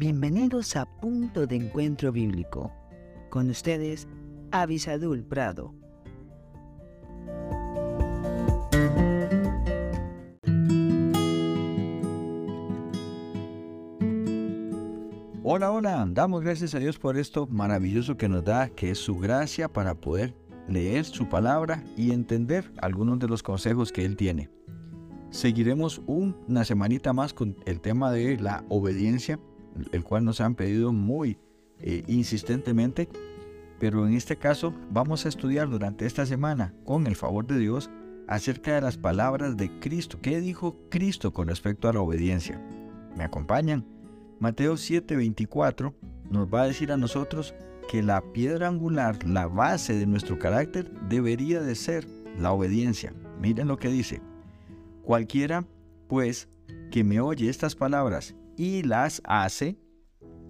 Bienvenidos a Punto de Encuentro Bíblico. Con ustedes, Avisadul Prado. Hola, hola, damos gracias a Dios por esto maravilloso que nos da, que es su gracia para poder leer su palabra y entender algunos de los consejos que Él tiene. Seguiremos una semanita más con el tema de la obediencia, el cual nos han pedido muy eh, insistentemente, pero en este caso vamos a estudiar durante esta semana, con el favor de Dios, acerca de las palabras de Cristo. ¿Qué dijo Cristo con respecto a la obediencia? ¿Me acompañan? Mateo 7:24 nos va a decir a nosotros que la piedra angular, la base de nuestro carácter, debería de ser la obediencia. Miren lo que dice. Cualquiera, pues, que me oye estas palabras y las hace,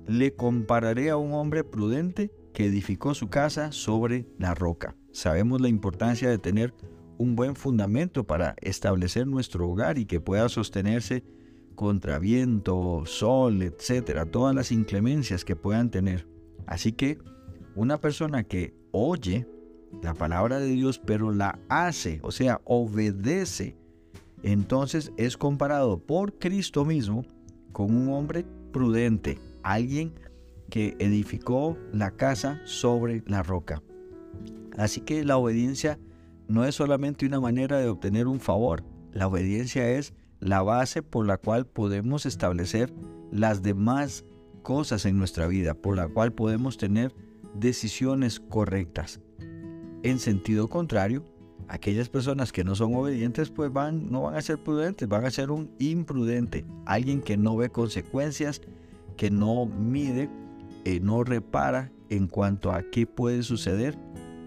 le compararé a un hombre prudente que edificó su casa sobre la roca. Sabemos la importancia de tener un buen fundamento para establecer nuestro hogar y que pueda sostenerse contra viento, sol, etcétera, todas las inclemencias que puedan tener. Así que una persona que oye la palabra de Dios pero la hace, o sea, obedece entonces es comparado por Cristo mismo con un hombre prudente, alguien que edificó la casa sobre la roca. Así que la obediencia no es solamente una manera de obtener un favor, la obediencia es la base por la cual podemos establecer las demás cosas en nuestra vida, por la cual podemos tener decisiones correctas. En sentido contrario, aquellas personas que no son obedientes pues van, no van a ser prudentes, van a ser un imprudente, alguien que no ve consecuencias, que no mide, eh, no repara en cuanto a qué puede suceder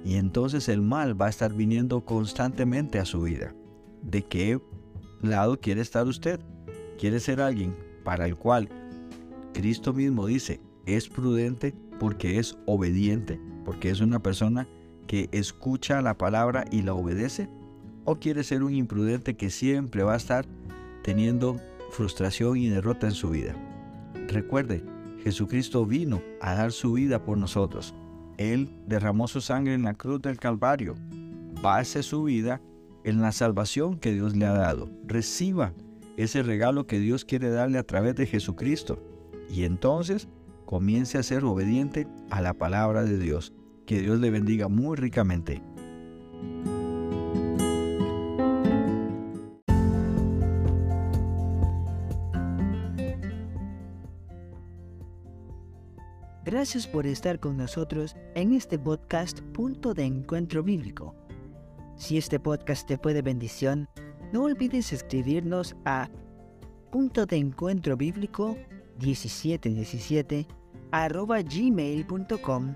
y entonces el mal va a estar viniendo constantemente a su vida. ¿De qué lado quiere estar usted? ¿Quiere ser alguien para el cual Cristo mismo dice es prudente porque es obediente, porque es una persona que escucha la palabra y la obedece? ¿O quiere ser un imprudente que siempre va a estar teniendo frustración y derrota en su vida? Recuerde, Jesucristo vino a dar su vida por nosotros. Él derramó su sangre en la cruz del Calvario. Base su vida en la salvación que Dios le ha dado. Reciba ese regalo que Dios quiere darle a través de Jesucristo. Y entonces comience a ser obediente a la palabra de Dios. Que Dios le bendiga muy ricamente. Gracias por estar con nosotros en este podcast Punto de Encuentro Bíblico. Si este podcast te fue de bendición, no olvides escribirnos a punto de encuentro bíblico 1717 arroba gmail.com